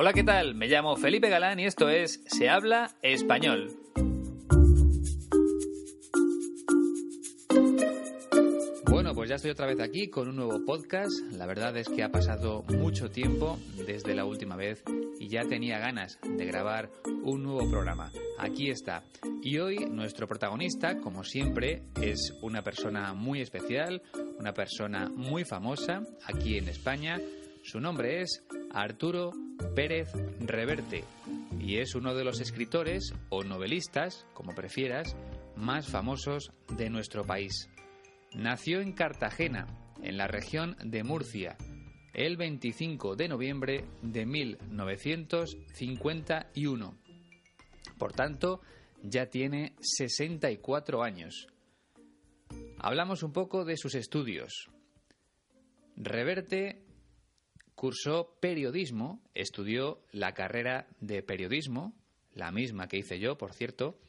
Hola, ¿qué tal? Me llamo Felipe Galán y esto es Se habla español. Bueno, pues ya estoy otra vez aquí con un nuevo podcast. La verdad es que ha pasado mucho tiempo desde la última vez y ya tenía ganas de grabar un nuevo programa. Aquí está. Y hoy nuestro protagonista, como siempre, es una persona muy especial, una persona muy famosa aquí en España. Su nombre es Arturo Pérez Reverte y es uno de los escritores o novelistas, como prefieras, más famosos de nuestro país. Nació en Cartagena, en la región de Murcia, el 25 de noviembre de 1951. Por tanto, ya tiene 64 años. Hablamos un poco de sus estudios. Reverte cursó periodismo, estudió la carrera de periodismo, la misma que hice yo, por cierto,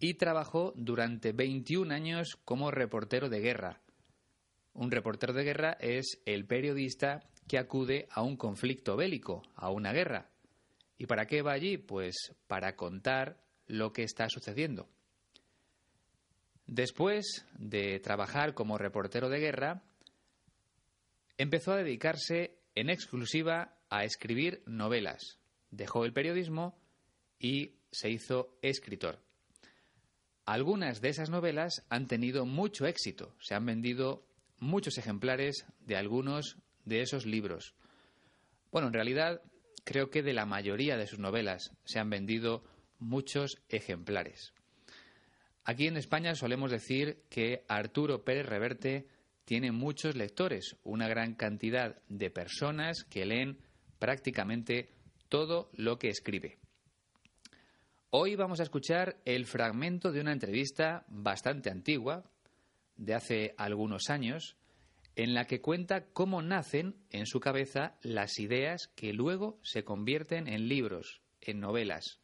y trabajó durante 21 años como reportero de guerra. Un reportero de guerra es el periodista que acude a un conflicto bélico, a una guerra. ¿Y para qué va allí? Pues para contar lo que está sucediendo. Después de trabajar como reportero de guerra, empezó a dedicarse en exclusiva a escribir novelas. Dejó el periodismo y se hizo escritor. Algunas de esas novelas han tenido mucho éxito. Se han vendido muchos ejemplares de algunos de esos libros. Bueno, en realidad creo que de la mayoría de sus novelas se han vendido muchos ejemplares. Aquí en España solemos decir que Arturo Pérez Reverte tiene muchos lectores, una gran cantidad de personas que leen prácticamente todo lo que escribe. Hoy vamos a escuchar el fragmento de una entrevista bastante antigua, de hace algunos años, en la que cuenta cómo nacen en su cabeza las ideas que luego se convierten en libros, en novelas.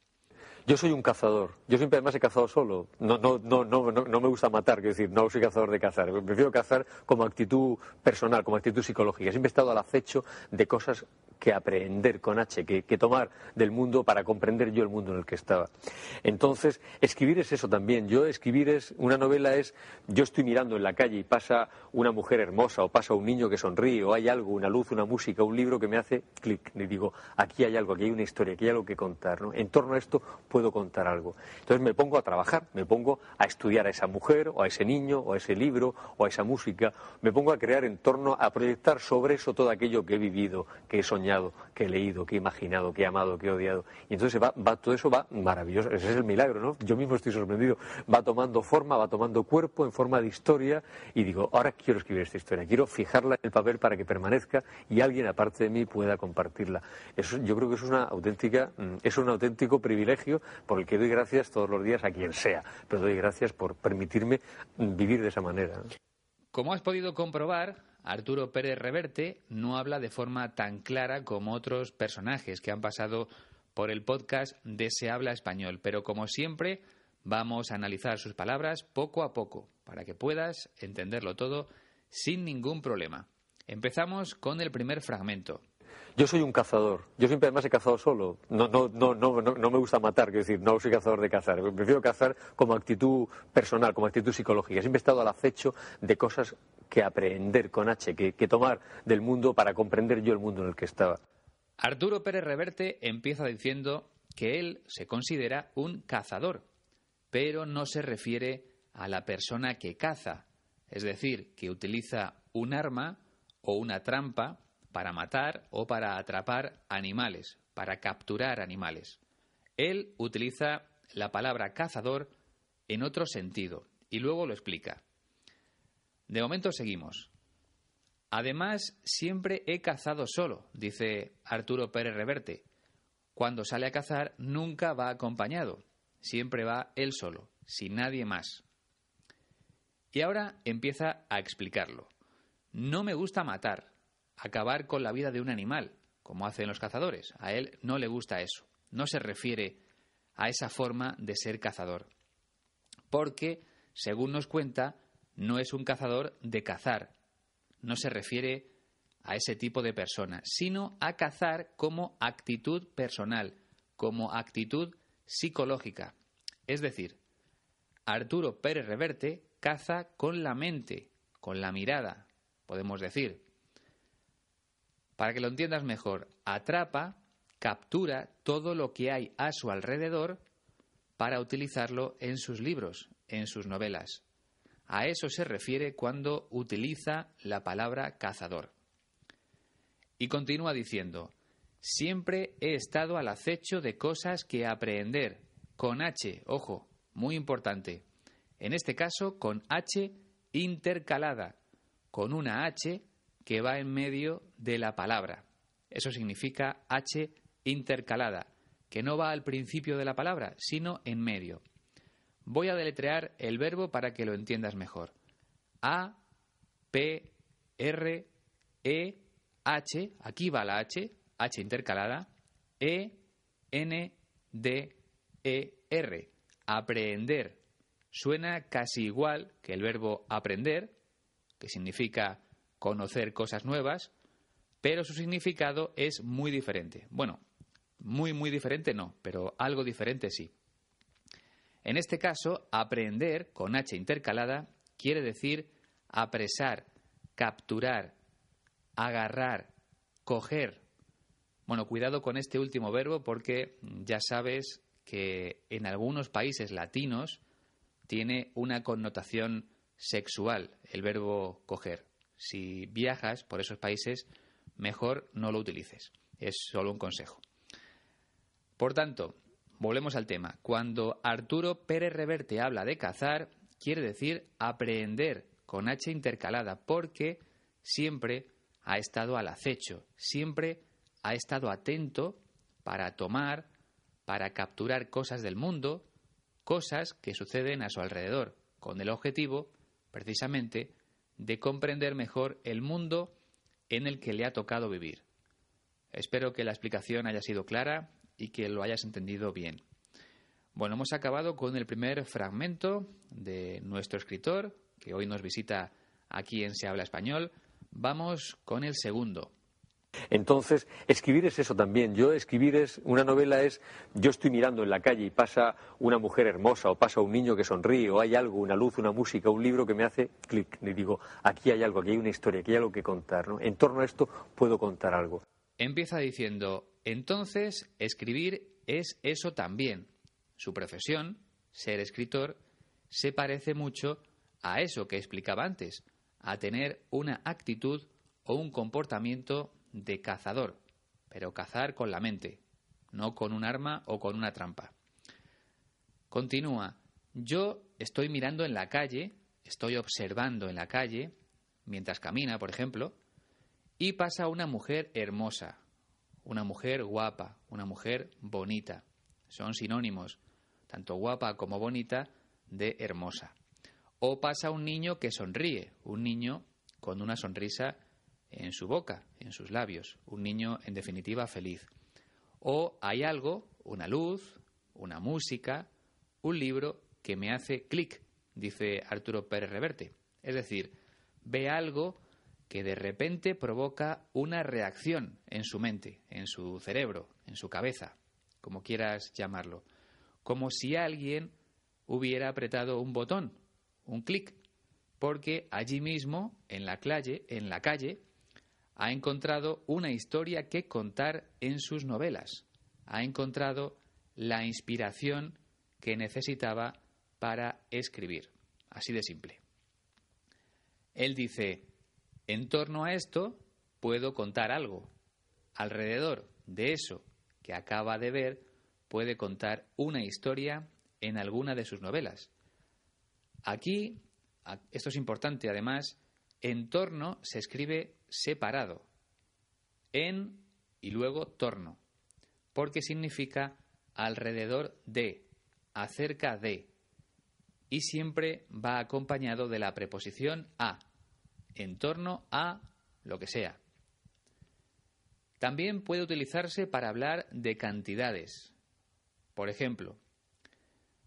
Yo soy un cazador. Yo siempre además he cazado solo. No, no, no, no, no, me gusta matar, quiero decir, no soy cazador de cazar. Prefiero cazar como actitud personal, como actitud psicológica. Siempre he estado al acecho de cosas que aprender con H, que, que, tomar del mundo para comprender yo el mundo en el que estaba. Entonces, escribir es eso también. Yo escribir es, una novela es, yo estoy mirando en la calle y pasa una mujer hermosa o pasa un niño que sonríe o hay algo, una luz, una música, un libro que me hace clic y digo, aquí hay algo, aquí hay una historia, aquí hay algo que contar. ¿no? En torno a esto puedo contar algo. Entonces me pongo a trabajar, me pongo a estudiar a esa mujer o a ese niño o a ese libro o a esa música, me pongo a crear en torno, a proyectar sobre eso todo aquello que he vivido, que he soñado que he leído, que he imaginado, que he amado, que he odiado. Y entonces va, todo eso va maravilloso. Ese es el milagro, ¿no? Yo mismo estoy sorprendido. Va tomando forma, va tomando cuerpo en forma de historia y digo, ahora quiero escribir esta historia, quiero fijarla en el papel para que permanezca y alguien aparte de mí pueda compartirla. Eso, yo creo que es una auténtica, mm, es un auténtico privilegio por el que doy gracias todos los días a quien sea, pero doy gracias por permitirme vivir de esa manera. Como has podido comprobar, Arturo Pérez Reverte no habla de forma tan clara como otros personajes que han pasado por el podcast de Se habla español, pero como siempre vamos a analizar sus palabras poco a poco para que puedas entenderlo todo sin ningún problema. Empezamos con el primer fragmento. Yo soy un cazador. Yo siempre además he cazado solo. No, no, no, no, no, me gusta matar, quiero decir, no soy cazador de cazar. Prefiero cazar como actitud personal, como actitud psicológica. Siempre he estado al acecho de cosas que aprender con H, que, tomar del mundo para comprender yo el mundo en el que estaba. Arturo Pérez Reverte empieza diciendo que él se considera un cazador, pero no se refiere a la persona que caza, es decir, que utiliza un arma o una trampa para matar o para atrapar animales, para capturar animales. Él utiliza la palabra cazador en otro sentido y luego lo explica. De momento seguimos. Además, siempre he cazado solo, dice Arturo Pérez Reverte. Cuando sale a cazar nunca va acompañado, siempre va él solo, sin nadie más. Y ahora empieza a explicarlo. No me gusta matar, acabar con la vida de un animal, como hacen los cazadores. A él no le gusta eso. No se refiere a esa forma de ser cazador. Porque, según nos cuenta, no es un cazador de cazar. No se refiere a ese tipo de persona, sino a cazar como actitud personal, como actitud psicológica. Es decir, Arturo Pérez Reverte caza con la mente, con la mirada, podemos decir. Para que lo entiendas mejor, atrapa, captura todo lo que hay a su alrededor para utilizarlo en sus libros, en sus novelas. A eso se refiere cuando utiliza la palabra cazador. Y continúa diciendo, siempre he estado al acecho de cosas que aprender, con H, ojo, muy importante. En este caso, con H intercalada, con una H que va en medio de la palabra. Eso significa H intercalada, que no va al principio de la palabra, sino en medio. Voy a deletrear el verbo para que lo entiendas mejor. A, P, R, E, H, aquí va la H, H intercalada, E, N, D, E, R. Aprender. Suena casi igual que el verbo aprender, que significa conocer cosas nuevas, pero su significado es muy diferente. Bueno, muy, muy diferente no, pero algo diferente sí. En este caso, aprender con H intercalada quiere decir apresar, capturar, agarrar, coger. Bueno, cuidado con este último verbo porque ya sabes que en algunos países latinos tiene una connotación sexual el verbo coger. Si viajas por esos países, mejor no lo utilices. Es solo un consejo. Por tanto, volvemos al tema. Cuando Arturo Pérez Reverte habla de cazar, quiere decir aprehender con H intercalada, porque siempre ha estado al acecho, siempre ha estado atento para tomar, para capturar cosas del mundo, cosas que suceden a su alrededor, con el objetivo, precisamente, de comprender mejor el mundo en el que le ha tocado vivir. Espero que la explicación haya sido clara y que lo hayas entendido bien. Bueno, hemos acabado con el primer fragmento de nuestro escritor, que hoy nos visita aquí en Se habla español. Vamos con el segundo. Entonces, escribir es eso también. Yo escribir es, una novela es, yo estoy mirando en la calle y pasa una mujer hermosa o pasa un niño que sonríe o hay algo, una luz, una música, un libro que me hace clic. Y digo, aquí hay algo, aquí hay una historia, aquí hay algo que contar. En torno a esto puedo contar algo. Empieza diciendo, entonces, escribir es eso también. Su profesión, ser escritor, se parece mucho a eso que explicaba antes, a tener una actitud o un comportamiento de cazador, pero cazar con la mente, no con un arma o con una trampa. Continúa, yo estoy mirando en la calle, estoy observando en la calle, mientras camina, por ejemplo, y pasa una mujer hermosa, una mujer guapa, una mujer bonita. Son sinónimos, tanto guapa como bonita, de hermosa. O pasa un niño que sonríe, un niño con una sonrisa en su boca, en sus labios, un niño en definitiva feliz. O hay algo, una luz, una música, un libro que me hace clic, dice Arturo Pérez Reverte. Es decir, ve algo que de repente provoca una reacción en su mente, en su cerebro, en su cabeza, como quieras llamarlo, como si alguien hubiera apretado un botón, un clic, porque allí mismo, en la calle, ha encontrado una historia que contar en sus novelas, ha encontrado la inspiración que necesitaba para escribir, así de simple. Él dice, en torno a esto puedo contar algo. Alrededor de eso que acaba de ver puede contar una historia en alguna de sus novelas. Aquí, esto es importante además, en torno se escribe separado. En y luego torno. Porque significa alrededor de, acerca de. Y siempre va acompañado de la preposición a en torno a lo que sea. También puede utilizarse para hablar de cantidades. Por ejemplo,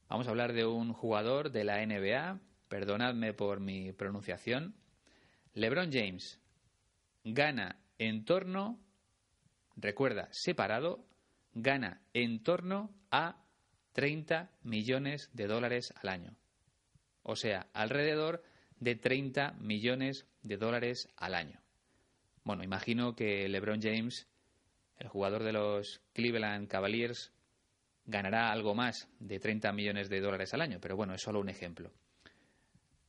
vamos a hablar de un jugador de la NBA, perdonadme por mi pronunciación, LeBron James gana en torno, recuerda, separado, gana en torno a 30 millones de dólares al año. O sea, alrededor de 30 millones de dólares al año. Bueno, imagino que LeBron James, el jugador de los Cleveland Cavaliers, ganará algo más de 30 millones de dólares al año, pero bueno, es solo un ejemplo.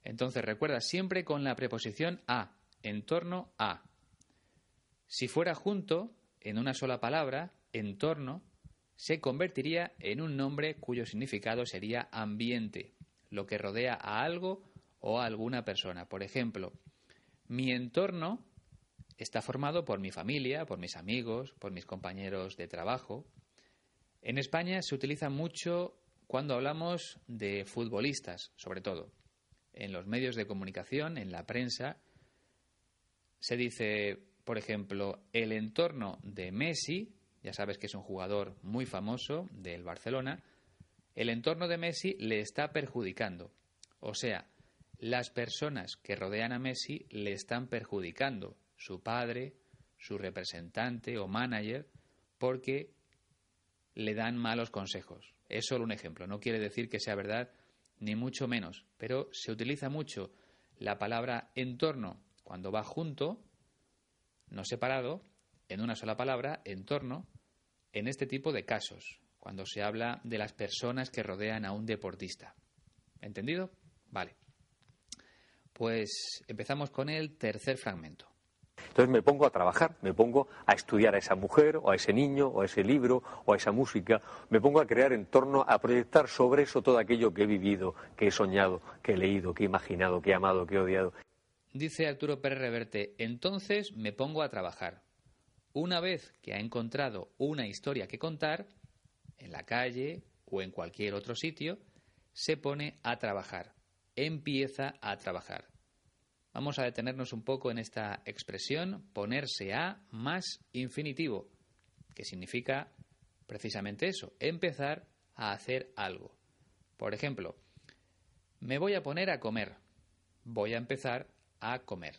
Entonces recuerda siempre con la preposición a, en torno a. Si fuera junto, en una sola palabra, en torno, se convertiría en un nombre cuyo significado sería ambiente, lo que rodea a algo o a alguna persona. Por ejemplo, mi entorno está formado por mi familia, por mis amigos, por mis compañeros de trabajo. En España se utiliza mucho cuando hablamos de futbolistas, sobre todo. En los medios de comunicación, en la prensa, se dice, por ejemplo, el entorno de Messi, ya sabes que es un jugador muy famoso del Barcelona, el entorno de Messi le está perjudicando. O sea, las personas que rodean a Messi le están perjudicando, su padre, su representante o manager, porque le dan malos consejos. Es solo un ejemplo, no quiere decir que sea verdad, ni mucho menos, pero se utiliza mucho la palabra entorno cuando va junto, no separado, en una sola palabra, entorno, en este tipo de casos, cuando se habla de las personas que rodean a un deportista. ¿Entendido? Vale. Pues empezamos con el tercer fragmento. Entonces me pongo a trabajar, me pongo a estudiar a esa mujer, o a ese niño, o a ese libro, o a esa música, me pongo a crear en torno, a proyectar sobre eso todo aquello que he vivido, que he soñado, que he leído, que he imaginado, que he amado, que he odiado. Dice Arturo Pérez Reverte, entonces me pongo a trabajar. Una vez que ha encontrado una historia que contar, en la calle o en cualquier otro sitio, se pone a trabajar, empieza a trabajar. Vamos a detenernos un poco en esta expresión ponerse a más infinitivo, que significa precisamente eso, empezar a hacer algo. Por ejemplo, me voy a poner a comer, voy a empezar a comer.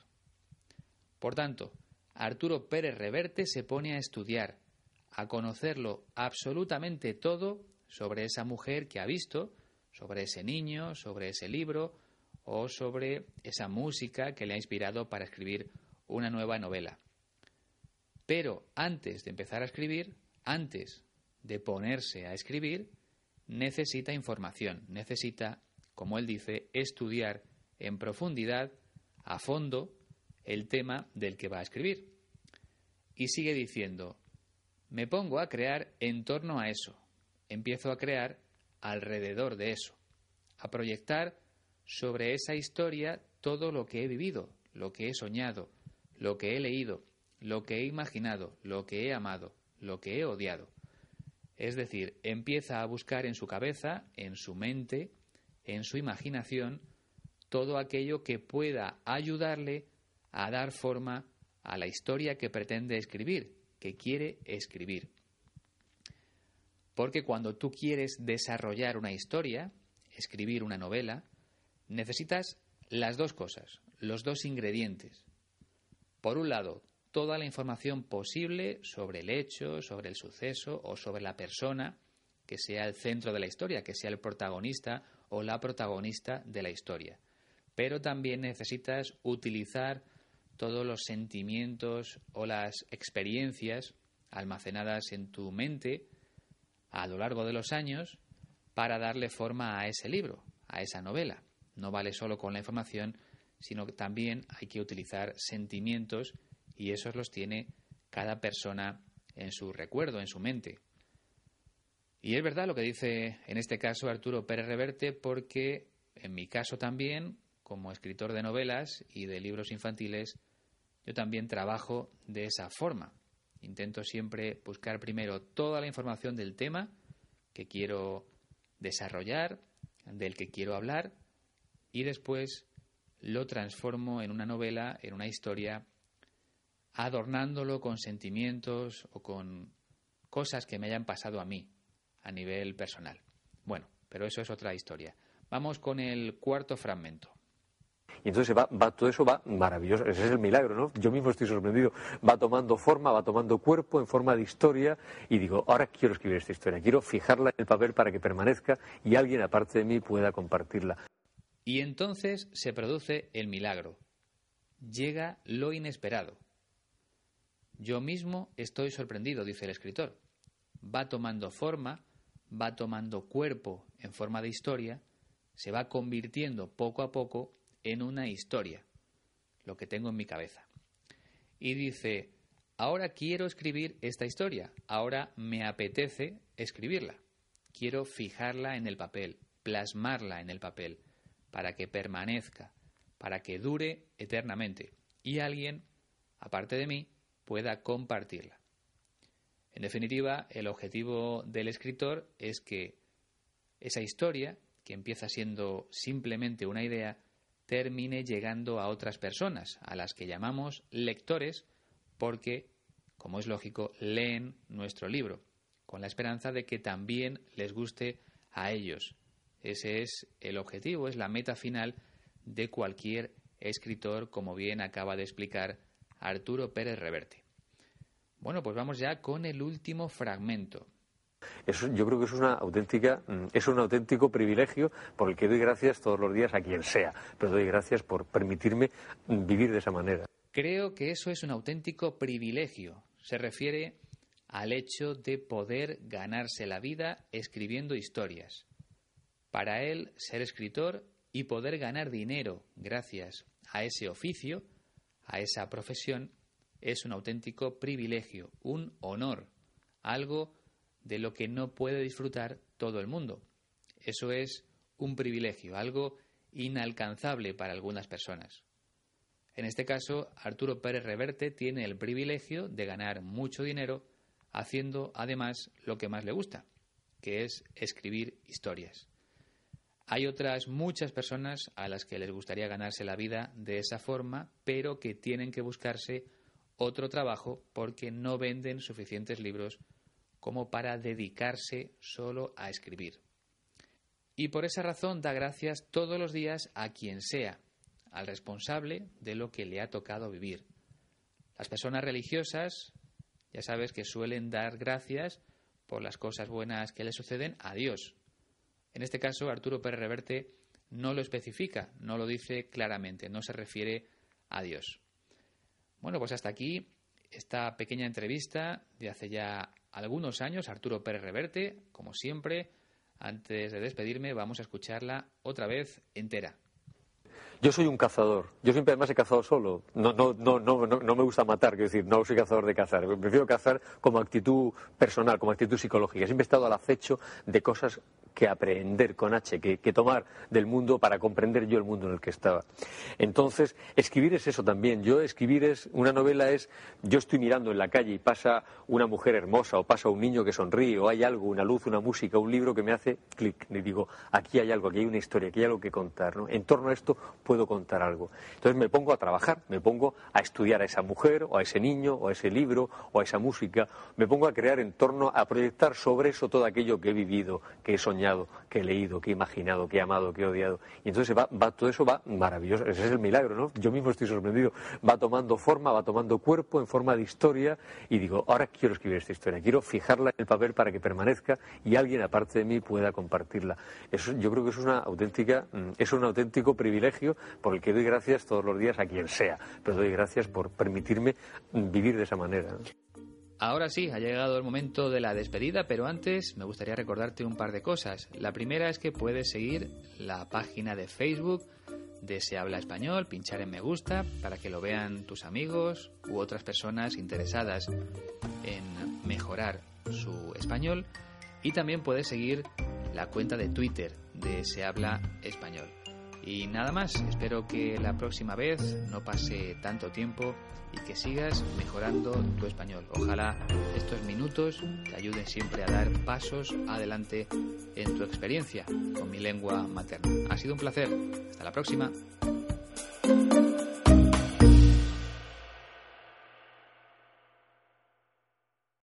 Por tanto, Arturo Pérez Reverte se pone a estudiar, a conocerlo absolutamente todo sobre esa mujer que ha visto, sobre ese niño, sobre ese libro, o sobre esa música que le ha inspirado para escribir una nueva novela. Pero antes de empezar a escribir, antes de ponerse a escribir, necesita información, necesita, como él dice, estudiar en profundidad, a fondo, el tema del que va a escribir. Y sigue diciendo, me pongo a crear en torno a eso, empiezo a crear alrededor de eso, a proyectar sobre esa historia todo lo que he vivido, lo que he soñado, lo que he leído, lo que he imaginado, lo que he amado, lo que he odiado. Es decir, empieza a buscar en su cabeza, en su mente, en su imaginación, todo aquello que pueda ayudarle a dar forma a la historia que pretende escribir, que quiere escribir. Porque cuando tú quieres desarrollar una historia, escribir una novela, necesitas las dos cosas, los dos ingredientes. Por un lado, toda la información posible sobre el hecho, sobre el suceso o sobre la persona que sea el centro de la historia, que sea el protagonista o la protagonista de la historia. Pero también necesitas utilizar todos los sentimientos o las experiencias almacenadas en tu mente a lo largo de los años para darle forma a ese libro, a esa novela. No vale solo con la información, sino que también hay que utilizar sentimientos y esos los tiene cada persona en su recuerdo, en su mente. Y es verdad lo que dice en este caso Arturo Pérez Reverte, porque en mi caso también, como escritor de novelas y de libros infantiles, yo también trabajo de esa forma. Intento siempre buscar primero toda la información del tema que quiero desarrollar, del que quiero hablar, y después lo transformo en una novela, en una historia, adornándolo con sentimientos o con cosas que me hayan pasado a mí a nivel personal. Bueno, pero eso es otra historia. Vamos con el cuarto fragmento. Y entonces va, va, todo eso va maravilloso. Ese es el milagro, ¿no? Yo mismo estoy sorprendido. Va tomando forma, va tomando cuerpo en forma de historia y digo, ahora quiero escribir esta historia, quiero fijarla en el papel para que permanezca y alguien aparte de mí pueda compartirla. Y entonces se produce el milagro. Llega lo inesperado. Yo mismo estoy sorprendido, dice el escritor. Va tomando forma, va tomando cuerpo en forma de historia, se va convirtiendo poco a poco en una historia, lo que tengo en mi cabeza. Y dice, ahora quiero escribir esta historia, ahora me apetece escribirla, quiero fijarla en el papel, plasmarla en el papel, para que permanezca, para que dure eternamente y alguien, aparte de mí, pueda compartirla. En definitiva, el objetivo del escritor es que esa historia, que empieza siendo simplemente una idea, termine llegando a otras personas, a las que llamamos lectores, porque, como es lógico, leen nuestro libro, con la esperanza de que también les guste a ellos. Ese es el objetivo, es la meta final de cualquier escritor, como bien acaba de explicar Arturo Pérez Reverte. Bueno, pues vamos ya con el último fragmento. Yo creo que es una auténtica, mm, es un auténtico privilegio por el que doy gracias todos los días a quien sea, pero doy gracias por permitirme mm, vivir de esa manera. Creo que eso es un auténtico privilegio. Se refiere al hecho de poder ganarse la vida escribiendo historias. Para él, ser escritor y poder ganar dinero gracias a ese oficio, a esa profesión, es un auténtico privilegio, un honor, algo de lo que no puede disfrutar todo el mundo. Eso es un privilegio, algo inalcanzable para algunas personas. En este caso, Arturo Pérez Reverte tiene el privilegio de ganar mucho dinero haciendo además lo que más le gusta, que es escribir historias. Hay otras muchas personas a las que les gustaría ganarse la vida de esa forma, pero que tienen que buscarse otro trabajo porque no venden suficientes libros como para dedicarse solo a escribir. Y por esa razón da gracias todos los días a quien sea, al responsable de lo que le ha tocado vivir. Las personas religiosas, ya sabes que suelen dar gracias por las cosas buenas que le suceden a Dios. En este caso, Arturo Pérez Reverte no lo especifica, no lo dice claramente, no se refiere a Dios. Bueno, pues hasta aquí esta pequeña entrevista de hace ya algunos años, Arturo Pérez Reverte, como siempre. Antes de despedirme, vamos a escucharla otra vez entera. Yo soy un cazador. Yo siempre además he cazado solo. No, no, no, no, no, me gusta matar, quiero decir, no soy cazador de cazar. Prefiero cazar como actitud personal, como actitud psicológica. Siempre he estado al acecho de cosas que aprender con H, que, tomar del mundo para comprender yo el mundo en el que estaba. Entonces, escribir es eso también. Yo escribir es, una novela es, yo estoy mirando en la calle y pasa una mujer hermosa o pasa un niño que sonríe o hay algo, una luz, una música, un libro que me hace clic. Y digo, aquí hay algo, aquí hay una historia, aquí hay algo que contar. ¿no? En torno a esto puedo contar algo. Entonces me pongo a trabajar, me pongo a estudiar a esa mujer o a ese niño o a ese libro o a esa música, me pongo a crear en torno, a proyectar sobre eso todo aquello que he vivido, que he soñado que he leído, que he imaginado, que he amado, que he odiado. Y entonces va, todo eso va maravilloso. Ese es el milagro, ¿no? Yo mismo estoy sorprendido. Va tomando forma, va tomando cuerpo en forma de historia y digo, ahora quiero escribir esta historia, quiero fijarla en el papel para que permanezca y alguien aparte de mí pueda compartirla. Eso, yo creo que es una auténtica, mm, es un auténtico privilegio por el que doy gracias todos los días a quien sea, pero doy gracias por permitirme vivir de esa manera. Ahora sí, ha llegado el momento de la despedida, pero antes me gustaría recordarte un par de cosas. La primera es que puedes seguir la página de Facebook de Se Habla Español, pinchar en me gusta para que lo vean tus amigos u otras personas interesadas en mejorar su español. Y también puedes seguir la cuenta de Twitter de Se Habla Español. Y nada más, espero que la próxima vez no pase tanto tiempo y que sigas mejorando tu español. Ojalá estos minutos te ayuden siempre a dar pasos adelante en tu experiencia con mi lengua materna. Ha sido un placer. Hasta la próxima.